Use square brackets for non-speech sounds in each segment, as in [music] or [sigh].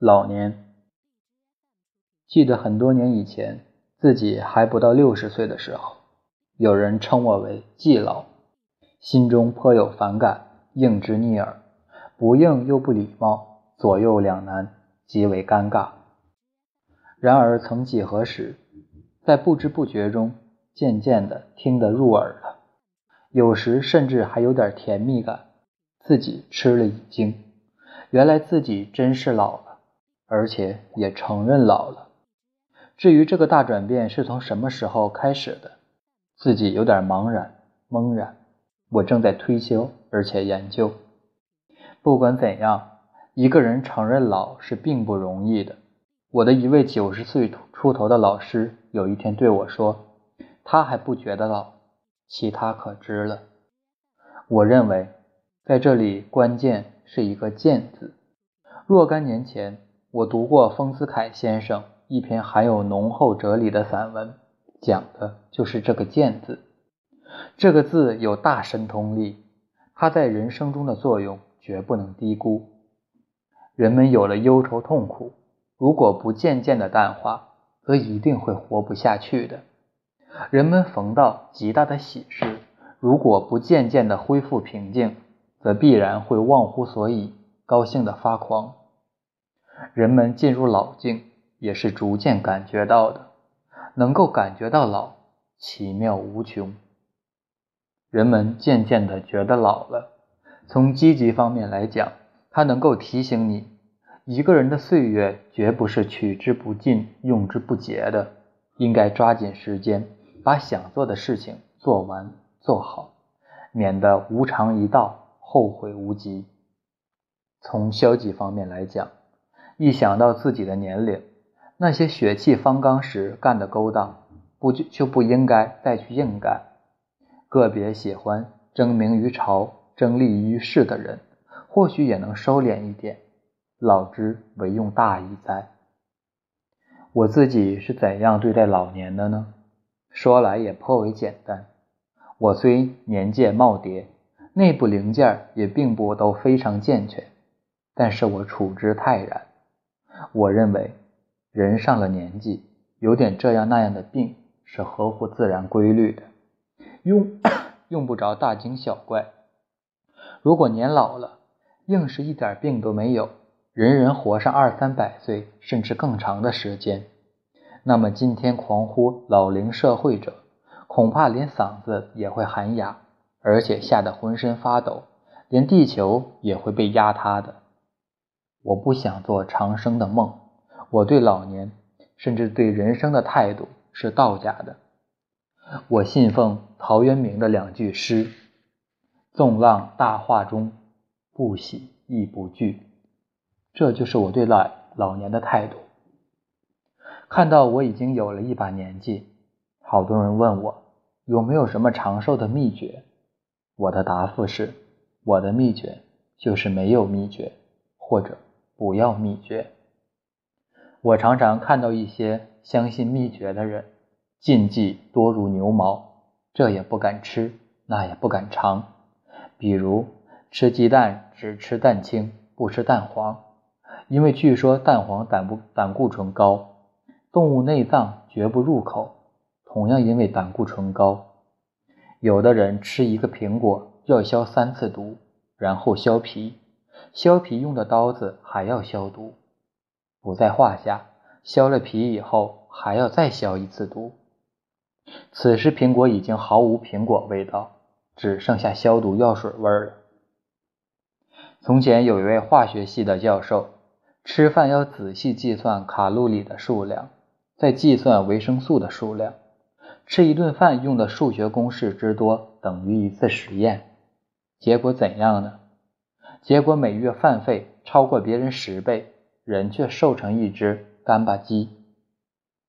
老年。记得很多年以前，自己还不到六十岁的时候，有人称我为“季老”，心中颇有反感，应之逆耳，不应又不礼貌，左右两难，极为尴尬。然而曾几何时，在不知不觉中，渐渐的听得入耳了，有时甚至还有点甜蜜感，自己吃了一惊，原来自己真是老了，而且也承认老了。至于这个大转变是从什么时候开始的，自己有点茫然懵然。我正在推敲，而且研究。不管怎样，一个人承认老是并不容易的。我的一位九十岁出头的老师有一天对我说：“他还不觉得老，其他可知了。”我认为，在这里关键是一个“见”字。若干年前，我读过丰子恺先生。一篇含有浓厚哲理的散文，讲的就是这个“见”字。这个字有大神通力，它在人生中的作用绝不能低估。人们有了忧愁痛苦，如果不渐渐的淡化，则一定会活不下去的。人们逢到极大的喜事，如果不渐渐的恢复平静，则必然会忘乎所以，高兴的发狂。人们进入老境。也是逐渐感觉到的，能够感觉到老，奇妙无穷。人们渐渐的觉得老了。从积极方面来讲，它能够提醒你，一个人的岁月绝不是取之不尽、用之不竭的，应该抓紧时间，把想做的事情做完做好，免得无常一到，后悔无及。从消极方面来讲，一想到自己的年龄，那些血气方刚时干的勾当，不就就不应该再去硬干。个别喜欢争名于朝、争利于世的人，或许也能收敛一点。老之为用大矣哉。我自己是怎样对待老年的呢？说来也颇为简单。我虽年届耄耋，内部零件也并不都非常健全，但是我处之泰然。我认为。人上了年纪，有点这样那样的病是合乎自然规律的，用 [coughs] 用不着大惊小怪。如果年老了，硬是一点病都没有，人人活上二三百岁甚至更长的时间，那么今天狂呼老龄社会者，恐怕连嗓子也会喊哑，而且吓得浑身发抖，连地球也会被压塌的。我不想做长生的梦。我对老年，甚至对人生的态度是道家的。我信奉陶渊明的两句诗：“纵浪大化中，不喜亦不惧。”这就是我对老老年的态度。看到我已经有了一把年纪，好多人问我有没有什么长寿的秘诀。我的答复是：我的秘诀就是没有秘诀，或者不要秘诀。我常常看到一些相信秘诀的人，禁忌多如牛毛，这也不敢吃，那也不敢尝。比如吃鸡蛋只吃蛋清，不吃蛋黄，因为据说蛋黄胆不胆固醇高，动物内脏绝不入口。同样因为胆固醇高，有的人吃一个苹果要消三次毒，然后削皮，削皮用的刀子还要消毒。不在话下，削了皮以后还要再消一次毒。此时苹果已经毫无苹果味道，只剩下消毒药水味了。从前有一位化学系的教授，吃饭要仔细计算卡路里的数量，再计算维生素的数量。吃一顿饭用的数学公式之多，等于一次实验。结果怎样呢？结果每月饭费超过别人十倍。人却瘦成一只干巴鸡。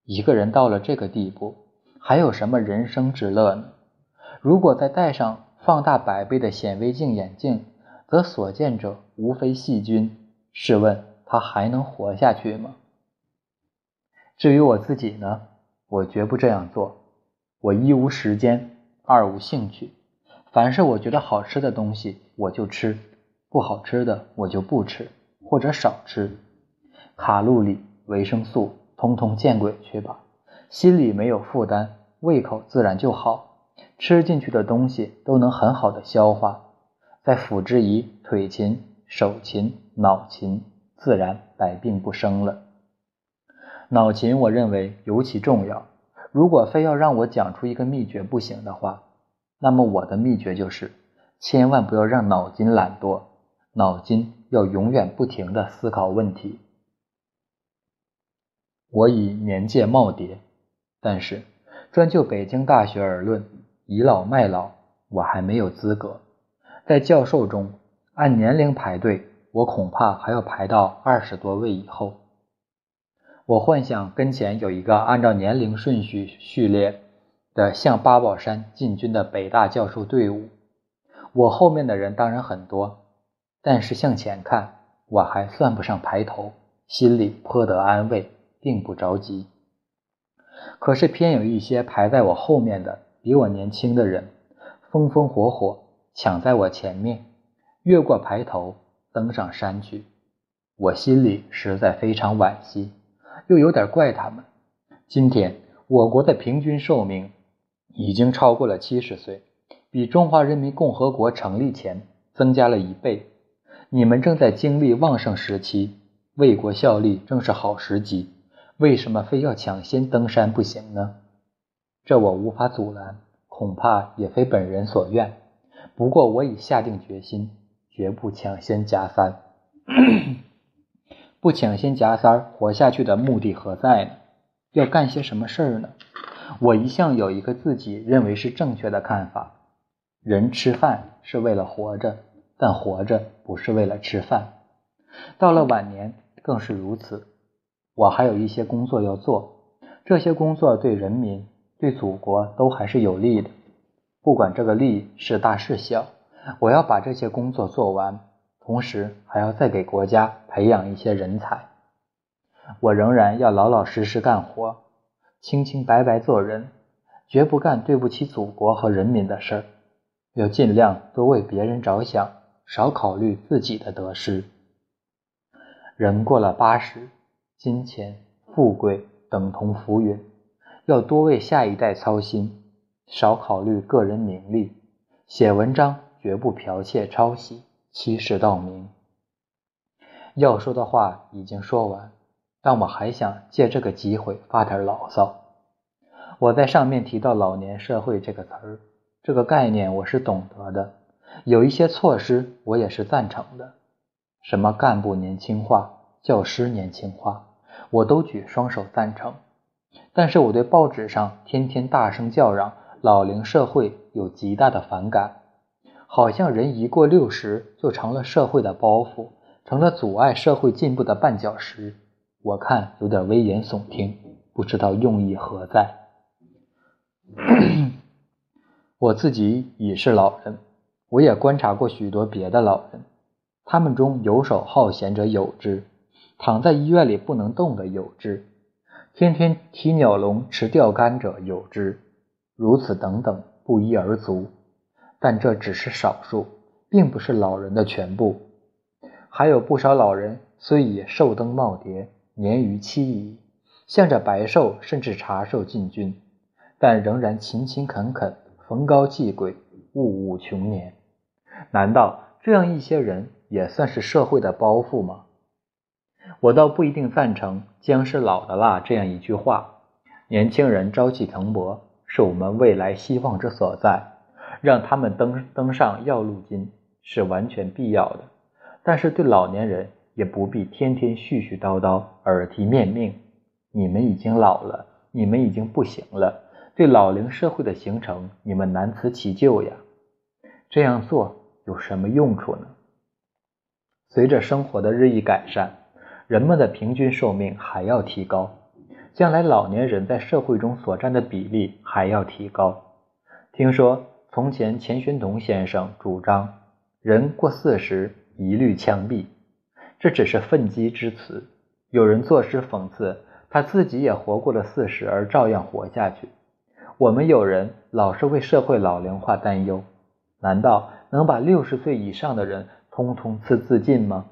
一个人到了这个地步，还有什么人生之乐呢？如果再戴上放大百倍的显微镜眼镜，则所见者无非细菌。试问他还能活下去吗？至于我自己呢，我绝不这样做。我一无时间，二无兴趣。凡是我觉得好吃的东西，我就吃；不好吃的，我就不吃，或者少吃。卡路里、维生素，通通见鬼去吧！心里没有负担，胃口自然就好，吃进去的东西都能很好的消化。再辅之以腿勤、手勤、脑勤，自然百病不生了。脑勤，我认为尤其重要。如果非要让我讲出一个秘诀不行的话，那么我的秘诀就是：千万不要让脑筋懒惰，脑筋要永远不停的思考问题。我已年届耄耋，但是专就北京大学而论，倚老卖老，我还没有资格。在教授中按年龄排队，我恐怕还要排到二十多位以后。我幻想跟前有一个按照年龄顺序序列的向八宝山进军的北大教授队伍，我后面的人当然很多，但是向前看，我还算不上排头，心里颇得安慰。并不着急，可是偏有一些排在我后面的比我年轻的人，风风火火抢在我前面，越过排头登上山去。我心里实在非常惋惜，又有点怪他们。今天我国的平均寿命已经超过了七十岁，比中华人民共和国成立前增加了一倍。你们正在经历旺盛时期，为国效力正是好时机。为什么非要抢先登山不行呢？这我无法阻拦，恐怕也非本人所愿。不过我已下定决心，绝不抢先加三。[coughs] 不抢先加三，活下去的目的何在呢？要干些什么事儿呢？我一向有一个自己认为是正确的看法：人吃饭是为了活着，但活着不是为了吃饭。到了晚年更是如此。我还有一些工作要做，这些工作对人民、对祖国都还是有利的。不管这个利是大是小，我要把这些工作做完，同时还要再给国家培养一些人才。我仍然要老老实实干活，清清白白做人，绝不干对不起祖国和人民的事儿。要尽量多为别人着想，少考虑自己的得失。人过了八十。金钱、富贵等同浮云，要多为下一代操心，少考虑个人名利。写文章绝不剽窃抄袭，欺世盗名。要说的话已经说完，但我还想借这个机会发点牢骚。我在上面提到“老年社会”这个词儿，这个概念我是懂得的，有一些措施我也是赞成的，什么干部年轻化、教师年轻化。我都举双手赞成，但是我对报纸上天天大声叫嚷“老龄社会”有极大的反感，好像人一过六十就成了社会的包袱，成了阻碍社会进步的绊脚石。我看有点危言耸听，不知道用意何在。[coughs] 我自己已是老人，我也观察过许多别的老人，他们中游手好闲者有之。躺在医院里不能动的有之，天天提鸟笼持钓竿者有之，如此等等不一而足。但这只是少数，并不是老人的全部。还有不少老人虽已寿登耄耋，年逾七矣，向着白寿甚至茶寿进军，但仍然勤勤恳恳，逢高继贵，物物穷年。难道这样一些人也算是社会的包袱吗？我倒不一定赞成“姜是老的辣”这样一句话。年轻人朝气蓬勃，是我们未来希望之所在，让他们登登上要路金是完全必要的。但是对老年人也不必天天絮絮叨叨、耳提面命。你们已经老了，你们已经不行了，对老龄社会的形成，你们难辞其咎呀。这样做有什么用处呢？随着生活的日益改善。人们的平均寿命还要提高，将来老年人在社会中所占的比例还要提高。听说从前钱玄同先生主张人过四十一律枪毙，这只是愤激之词。有人作诗讽刺他自己也活过了四十而照样活下去。我们有人老是为社会老龄化担忧，难道能把六十岁以上的人通通刺自尽吗？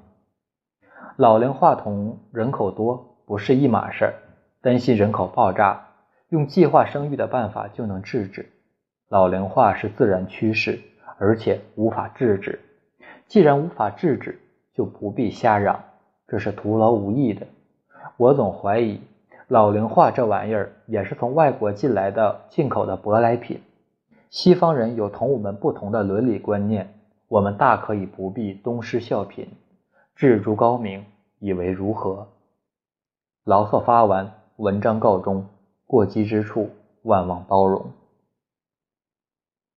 老龄化同人口多不是一码事儿，担心人口爆炸，用计划生育的办法就能制止。老龄化是自然趋势，而且无法制止。既然无法制止，就不必瞎嚷，这是徒劳无益的。我总怀疑，老龄化这玩意儿也是从外国进来的进口的舶来品。西方人有同我们不同的伦理观念，我们大可以不必东施效颦，志诸高明，以为如何？牢骚发完，文章告终。过激之处，万望包容。